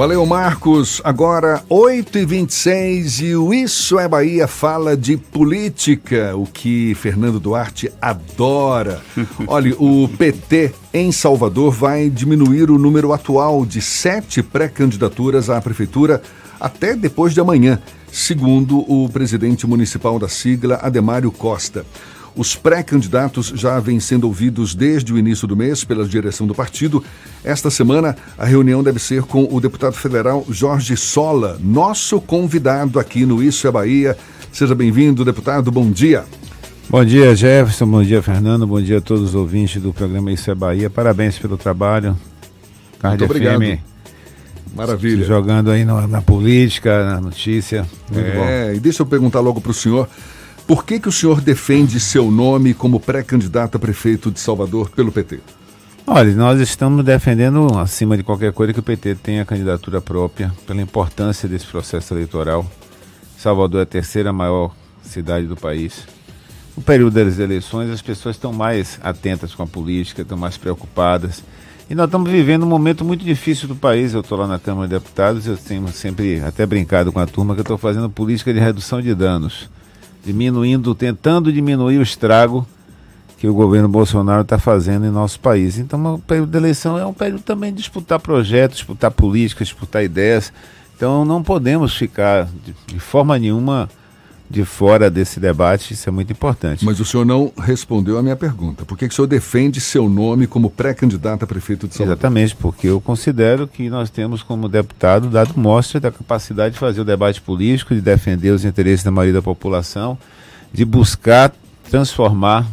Valeu, Marcos. Agora, 8h26 e o Isso é Bahia fala de política, o que Fernando Duarte adora. Olha, o PT em Salvador vai diminuir o número atual de sete pré-candidaturas à prefeitura até depois de amanhã, segundo o presidente municipal da sigla, Ademário Costa. Os pré-candidatos já vêm sendo ouvidos desde o início do mês pela direção do partido. Esta semana, a reunião deve ser com o deputado federal Jorge Sola, nosso convidado aqui no Isso é Bahia. Seja bem-vindo, deputado. Bom dia. Bom dia, Jefferson. Bom dia, Fernando. Bom dia a todos os ouvintes do programa Isso é Bahia. Parabéns pelo trabalho. Muito obrigado. FM, Maravilha. Jogando aí na, na política, na notícia. Muito é, bom. e deixa eu perguntar logo para o senhor. Por que, que o senhor defende seu nome como pré-candidato a prefeito de Salvador pelo PT? Olha, nós estamos defendendo, acima de qualquer coisa, que o PT tenha candidatura própria, pela importância desse processo eleitoral. Salvador é a terceira maior cidade do país. No período das eleições, as pessoas estão mais atentas com a política, estão mais preocupadas. E nós estamos vivendo um momento muito difícil do país. Eu estou lá na Câmara de Deputados, eu tenho sempre até brincado com a turma que eu estou fazendo política de redução de danos diminuindo, tentando diminuir o estrago que o governo Bolsonaro está fazendo em nosso país. Então, o período de eleição é um período também de disputar projetos, disputar políticas, disputar ideias. Então, não podemos ficar de forma nenhuma de fora desse debate, isso é muito importante. Mas o senhor não respondeu à minha pergunta. Por que, que o senhor defende seu nome como pré-candidato a prefeito de Salvador? Exatamente, porque eu considero que nós temos como deputado dado mostra da capacidade de fazer o debate político, de defender os interesses da maioria da população, de buscar transformar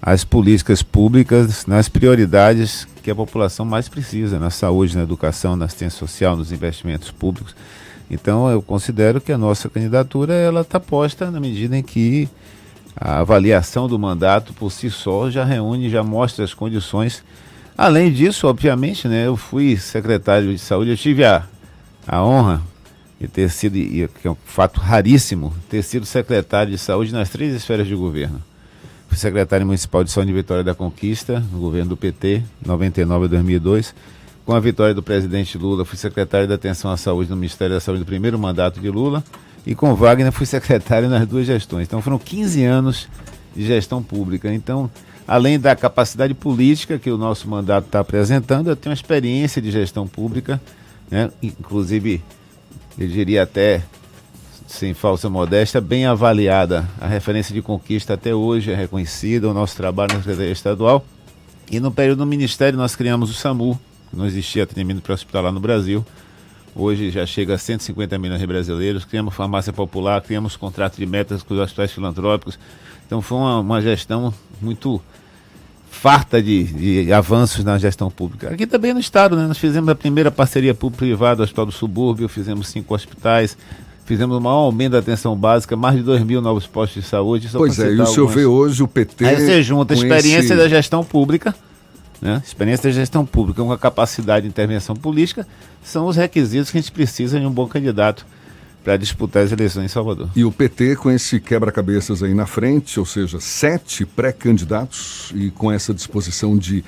as políticas públicas nas prioridades que a população mais precisa, na saúde, na educação, na assistência social, nos investimentos públicos. Então eu considero que a nossa candidatura ela está posta na medida em que a avaliação do mandato por si só já reúne, já mostra as condições. Além disso, obviamente, né, eu fui secretário de saúde, eu tive a, a honra de ter sido, que é um fato raríssimo, ter sido secretário de saúde nas três esferas de governo. Fui secretário municipal de saúde de Vitória da Conquista, no governo do PT, 99 a 2002 com a vitória do presidente Lula, fui secretário da Atenção à Saúde no Ministério da Saúde no primeiro mandato de Lula. E com Wagner fui secretário nas duas gestões. Então foram 15 anos de gestão pública. Então, além da capacidade política que o nosso mandato está apresentando, eu tenho uma experiência de gestão pública, né? inclusive, eu diria até, sem falsa modéstia, bem avaliada. A referência de conquista até hoje é reconhecida, o nosso trabalho na Secretaria Estadual. E no período do Ministério nós criamos o SAMU, não existia atendimento para hospitalar no Brasil. Hoje já chega a 150 milhões de brasileiros. Criamos farmácia popular, criamos contrato de metas com os hospitais filantrópicos. Então foi uma, uma gestão muito farta de, de, avanços na gestão pública. Aqui também no Estado, né? nós fizemos a primeira parceria público-privada do Hospital do Subúrbio, fizemos cinco hospitais, fizemos o maior aumento da atenção básica, mais de 2 mil novos postos de saúde. Pois é, e o senhor vê hoje o PT. Aí você junta a experiência esse... da gestão pública né? Experiência de gestão pública com a capacidade de intervenção política são os requisitos que a gente precisa de um bom candidato para disputar as eleições em Salvador. E o PT com esse quebra-cabeças aí na frente, ou seja, sete pré-candidatos e com essa disposição de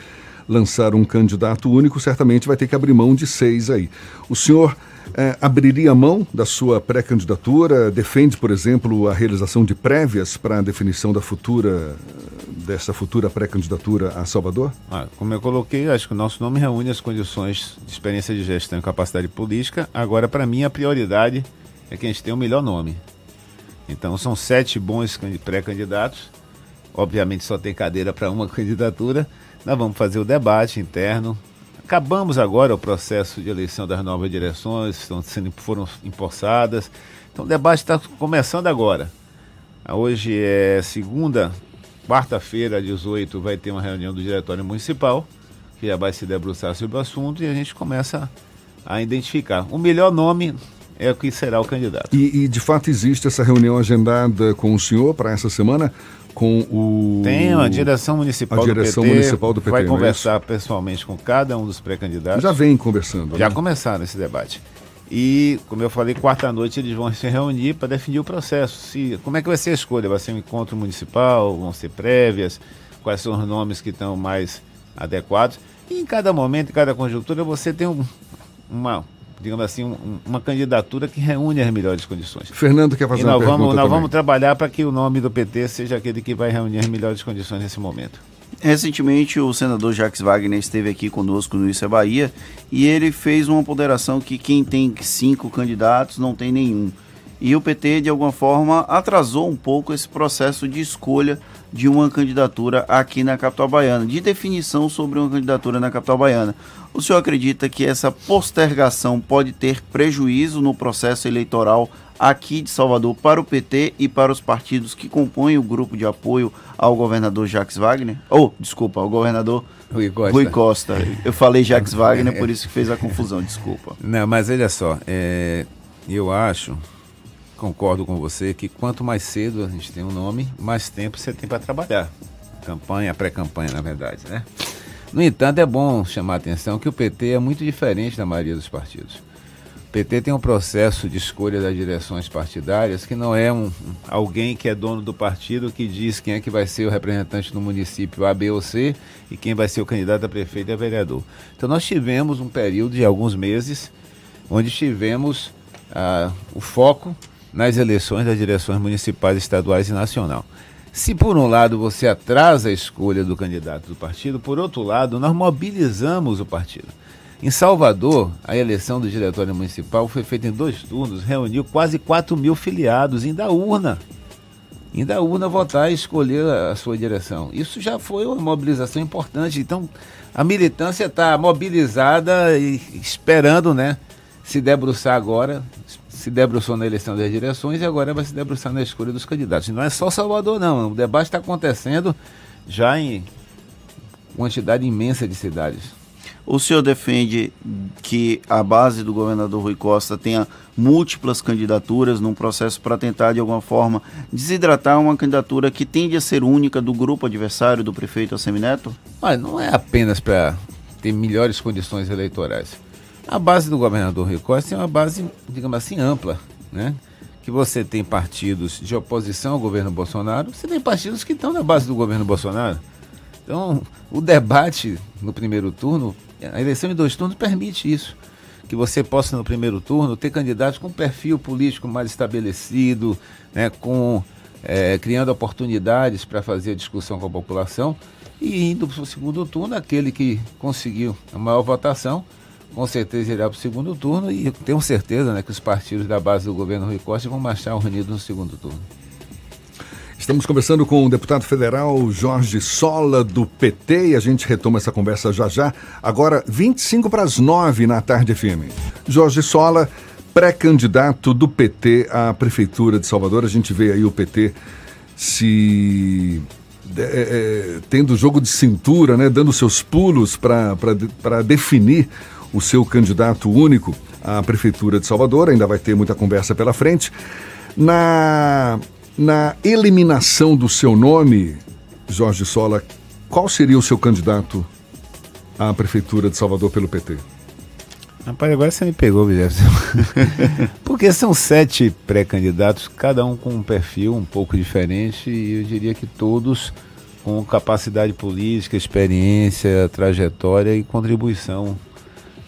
lançar um candidato único, certamente vai ter que abrir mão de seis aí. O senhor é, abriria mão da sua pré-candidatura? Defende, por exemplo, a realização de prévias para a definição da futura dessa futura pré-candidatura a Salvador? Ah, como eu coloquei, acho que o nosso nome reúne as condições de experiência de gestão e capacidade política. Agora, para mim, a prioridade é que a gente tenha o melhor nome. Então, são sete bons pré-candidatos. Obviamente, só tem cadeira para uma candidatura. Nós vamos fazer o debate interno. Acabamos agora o processo de eleição das novas direções, estão sendo, foram empossadas. Então, o debate está começando agora. Hoje é segunda, Quarta-feira, às 18, vai ter uma reunião do Diretório Municipal, que já vai se debruçar sobre o assunto e a gente começa a identificar. O melhor nome é o que será o candidato. E, e de fato existe essa reunião agendada com o senhor para essa semana? Com o. Tem a direção municipal, a direção do, PT, municipal do PT. Vai é conversar pessoalmente com cada um dos pré-candidatos. Já vem conversando. Já né? começaram esse debate. E, como eu falei, quarta-noite eles vão se reunir para definir o processo. Se, como é que vai ser a escolha? Vai ser um encontro municipal? Vão ser prévias? Quais são os nomes que estão mais adequados? E em cada momento, em cada conjuntura, você tem um, uma digamos assim, um, uma candidatura que reúne as melhores condições. Fernando quer fazer e nós uma vamos, Nós vamos trabalhar para que o nome do PT seja aquele que vai reunir as melhores condições nesse momento. Recentemente, o senador Jacques Wagner esteve aqui conosco no Isso é Bahia e ele fez uma ponderação que quem tem cinco candidatos não tem nenhum. E o PT, de alguma forma, atrasou um pouco esse processo de escolha de uma candidatura aqui na capital baiana, de definição sobre uma candidatura na capital baiana. O senhor acredita que essa postergação pode ter prejuízo no processo eleitoral aqui de Salvador para o PT e para os partidos que compõem o grupo de apoio ao governador Jacques Wagner? Ou, oh, desculpa, ao governador Rui Costa. Rui Costa. Eu falei Jacques Wagner, por isso que fez a confusão, desculpa. Não, mas olha só, é, eu acho, concordo com você, que quanto mais cedo a gente tem um nome, mais tempo você tem para trabalhar. Campanha, pré-campanha, na verdade, né? No entanto, é bom chamar a atenção que o PT é muito diferente da maioria dos partidos. PT tem um processo de escolha das direções partidárias que não é um, alguém que é dono do partido que diz quem é que vai ser o representante do município A, B ou C e quem vai ser o candidato a prefeito e a vereador. Então nós tivemos um período de alguns meses onde tivemos ah, o foco nas eleições das direções municipais, estaduais e nacional. Se por um lado você atrasa a escolha do candidato do partido, por outro lado nós mobilizamos o partido. Em Salvador, a eleição do diretório municipal foi feita em dois turnos, reuniu quase 4 mil filiados, indo à urna. Indo à urna votar e escolher a sua direção. Isso já foi uma mobilização importante. Então, a militância está mobilizada e esperando, né? Se debruçar agora, se debruçou na eleição das direções e agora vai se debruçar na escolha dos candidatos. Não é só Salvador, não. O debate está acontecendo já em quantidade imensa de cidades. O senhor defende que a base do governador Rui Costa tenha múltiplas candidaturas num processo para tentar, de alguma forma, desidratar uma candidatura que tende a ser única do grupo adversário do prefeito Assemineto? Mas não é apenas para ter melhores condições eleitorais. A base do governador Rui Costa é uma base, digamos assim, ampla, né? Que você tem partidos de oposição ao governo Bolsonaro, você tem partidos que estão na base do governo Bolsonaro. Então, o debate no primeiro turno a eleição em dois turnos permite isso. Que você possa, no primeiro turno, ter candidatos com perfil político mais estabelecido, né, com, é, criando oportunidades para fazer a discussão com a população. E indo para o segundo turno, aquele que conseguiu a maior votação, com certeza irá para o segundo turno. E tenho certeza né, que os partidos da base do governo Rui Costa vão marchar unidos no segundo turno. Estamos conversando com o deputado federal Jorge Sola, do PT, e a gente retoma essa conversa já já. Agora, 25 para as 9 na tarde FM. Jorge Sola, pré-candidato do PT à Prefeitura de Salvador. A gente vê aí o PT se. É, é, tendo jogo de cintura, né, dando seus pulos para definir o seu candidato único à Prefeitura de Salvador. Ainda vai ter muita conversa pela frente. Na na eliminação do seu nome, Jorge Sola, qual seria o seu candidato à Prefeitura de Salvador pelo PT? Rapaz, agora você me pegou, Guilherme. Porque são sete pré-candidatos, cada um com um perfil um pouco diferente, e eu diria que todos com capacidade política, experiência, trajetória e contribuição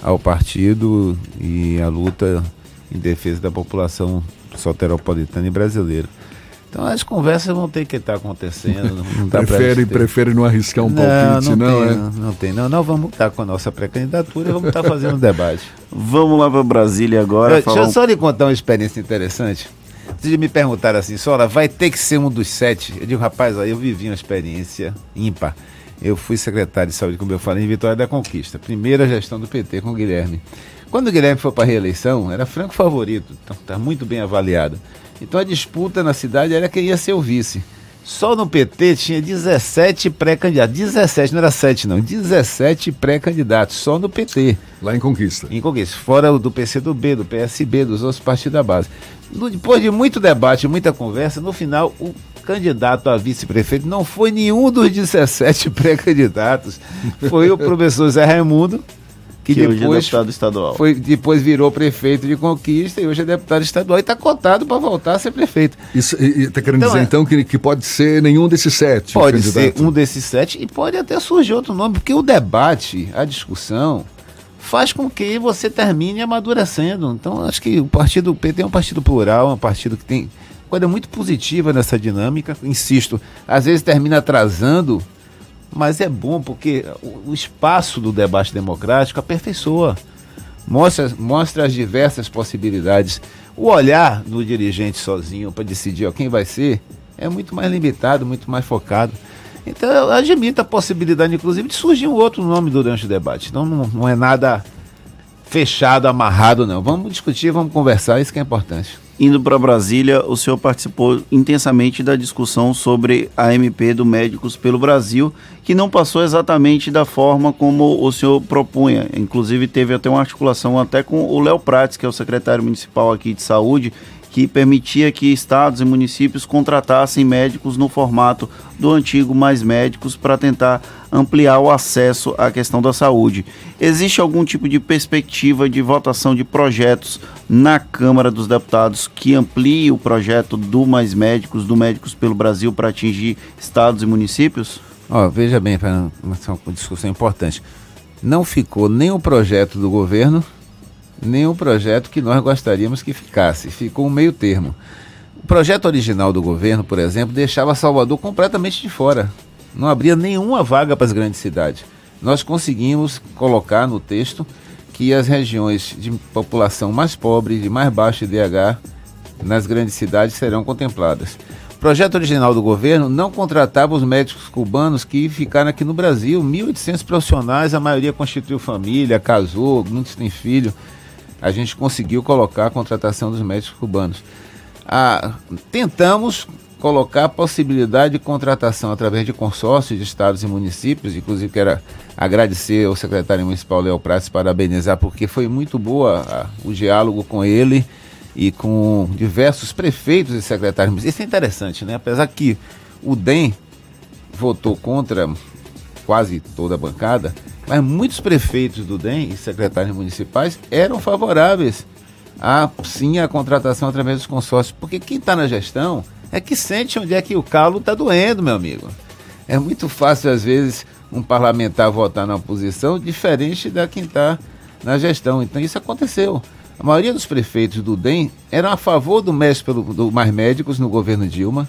ao partido e à luta em defesa da população soteropolitana e brasileira. Então as conversas vão ter que estar acontecendo. Não prefere, prefere não arriscar um não, palpite, não, não, tem, é? Não, não tem, não. Não, vamos estar com a nossa pré-candidatura e vamos estar fazendo um debate. Vamos lá para Brasília agora. Eu, Deixa eu só lhe contar uma experiência interessante. Vocês me perguntaram assim, Sola, vai ter que ser um dos sete? Eu digo, rapaz, aí eu vivi uma experiência ímpar. Eu fui secretário de saúde, como eu falei, em Vitória da Conquista. Primeira gestão do PT com o Guilherme. Quando o Guilherme foi para a reeleição, era franco favorito, está tá muito bem avaliado. Então a disputa na cidade era quem ia ser o vice. Só no PT tinha 17 pré-candidatos. 17, não era 7 não, 17 pré-candidatos, só no PT. Lá em Conquista. Em Conquista. Fora do PCdoB, do PSB, dos outros partidos da base. Depois de muito debate, muita conversa, no final o candidato a vice-prefeito não foi nenhum dos 17 pré-candidatos. Foi o professor Zé Raimundo, que, que depois hoje é deputado estadual. Foi, depois virou prefeito de Conquista e hoje é deputado estadual e está cotado para voltar a ser prefeito. Isso está querendo então, dizer é, então que, que pode ser nenhum desses sete? Pode ser um desses sete e pode até surgir outro nome, porque o debate, a discussão, faz com que você termine amadurecendo. Então, acho que o partido PT é um partido plural, é um partido que tem coisa muito positiva nessa dinâmica. Insisto, às vezes termina atrasando, mas é bom porque o, espaço do debate democrático aperfeiçoa. Mostra, mostra as diversas possibilidades. O olhar do dirigente sozinho para decidir ó, quem vai ser é muito mais limitado, muito mais focado. Então eu admito a possibilidade, inclusive, de surgir um outro nome durante o debate. Então não, não é nada fechado, amarrado, não. Vamos discutir, vamos conversar, isso que é importante. Indo para Brasília, o senhor participou intensamente da discussão sobre a MP do Médicos pelo Brasil, que não passou exatamente da forma como o senhor propunha. Inclusive teve até uma articulação até com o Léo Prates, que é o secretário municipal aqui de saúde, que permitia que estados e municípios contratassem médicos no formato do antigo Mais Médicos para tentar ampliar o acesso à questão da saúde. Existe algum tipo de perspectiva de votação de projetos na Câmara dos Deputados que amplie o projeto do Mais Médicos, do Médicos pelo Brasil, para atingir estados e municípios? Oh, veja bem, uma discussão importante. Não ficou nem o projeto do governo nenhum projeto que nós gostaríamos que ficasse. Ficou um meio termo. O projeto original do governo, por exemplo, deixava Salvador completamente de fora. Não abria nenhuma vaga para as grandes cidades. Nós conseguimos colocar no texto que as regiões de população mais pobre, de mais baixo IDH, nas grandes cidades serão contempladas. O projeto original do governo não contratava os médicos cubanos que ficaram aqui no Brasil. 1.800 profissionais, a maioria constituiu família, casou, muitos têm filho a gente conseguiu colocar a contratação dos médicos cubanos. Ah, tentamos colocar a possibilidade de contratação através de consórcios de estados e municípios, inclusive quero agradecer ao secretário municipal Léo Prates, parabenizar, porque foi muito boa a, o diálogo com ele e com diversos prefeitos e secretários. Isso é interessante, né? Apesar que o DEM votou contra quase toda a bancada, mas muitos prefeitos do DEM e secretários municipais eram favoráveis a sim a contratação através dos consórcios, porque quem está na gestão é que sente onde é que o calo está doendo, meu amigo. É muito fácil, às vezes, um parlamentar votar na oposição diferente da quem está na gestão. Então isso aconteceu. A maioria dos prefeitos do DEM eram a favor do, pelo, do Mais Médicos no governo Dilma.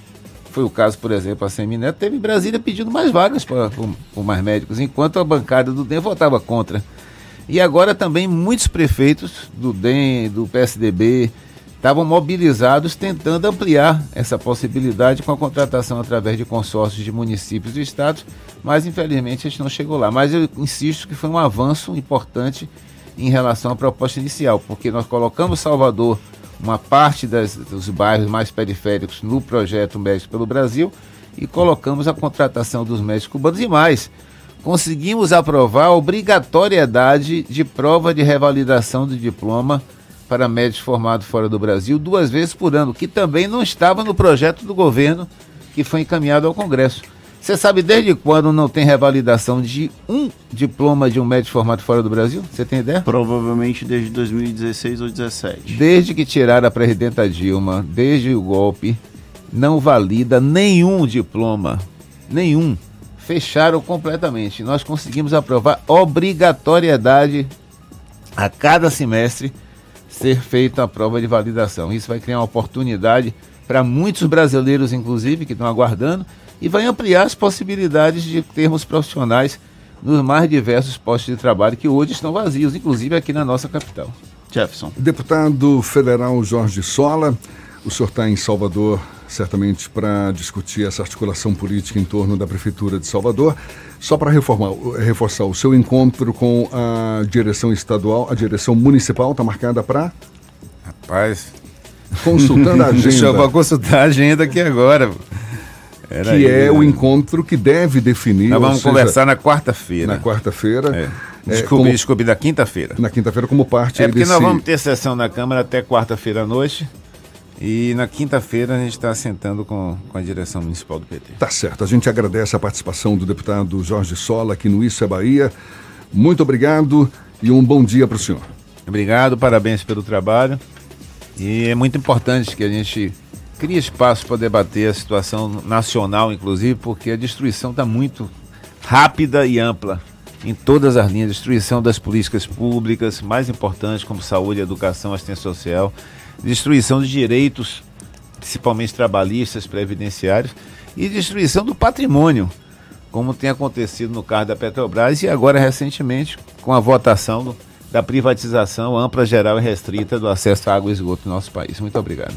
Foi o caso, por exemplo, a Semineto teve Brasília pedindo mais vagas para mais médicos, enquanto a bancada do DEM votava contra. E agora também muitos prefeitos do DEM, do PSDB, estavam mobilizados tentando ampliar essa possibilidade com a contratação através de consórcios de municípios e estados, mas infelizmente a gente não chegou lá. Mas eu insisto que foi um avanço importante em relação à proposta inicial, porque nós colocamos Salvador uma parte das, dos bairros mais periféricos no projeto Médicos pelo Brasil e colocamos a contratação dos médicos cubanos e mais. Conseguimos aprovar a obrigatoriedade de prova de revalidação do diploma para médicos formados fora do Brasil duas vezes por ano, que também não estava no projeto do governo que foi encaminhado ao Congresso. Você sabe desde quando não tem revalidação de um diploma de um médico formado fora do Brasil? Você tem ideia? Provavelmente desde 2016 ou 2017. Desde que tiraram a presidenta Dilma, desde o golpe, não valida nenhum diploma. Nenhum. Fecharam completamente. Nós conseguimos aprovar obrigatoriedade a cada semestre ser feita a prova de validação. Isso vai criar uma oportunidade para muitos brasileiros, inclusive, que estão aguardando e vai ampliar as possibilidades de termos profissionais nos mais diversos postos de trabalho que hoje estão vazios, inclusive aqui na nossa capital. Jefferson. Deputado federal Jorge Sola, o senhor está em Salvador certamente para discutir essa articulação política em torno da Prefeitura de Salvador. Só para reforçar, o seu encontro com a direção estadual, a direção municipal está marcada para? Rapaz. Consultando a agenda. Deixa eu consultar a agenda aqui agora. Era que aí, é né? o encontro que deve definir. Nós vamos seja, conversar na quarta-feira. Na quarta-feira. É. É, desculpe, como, desculpe, na quinta-feira. Na quinta-feira, como parte É porque desse... nós vamos ter sessão na Câmara até quarta-feira à noite. E na quinta-feira a gente está sentando com, com a direção municipal do PT. Tá certo. A gente agradece a participação do deputado Jorge Sola aqui no Isso é Bahia. Muito obrigado e um bom dia para o senhor. Obrigado, parabéns pelo trabalho. E é muito importante que a gente cria espaço para debater a situação nacional, inclusive, porque a destruição está muito rápida e ampla. em todas as linhas, destruição das políticas públicas, mais importantes como saúde, educação, assistência social, destruição de direitos, principalmente trabalhistas, previdenciários, e destruição do patrimônio, como tem acontecido no caso da Petrobras e agora recentemente com a votação do, da privatização ampla, geral e restrita do acesso à água e esgoto no nosso país. Muito obrigado.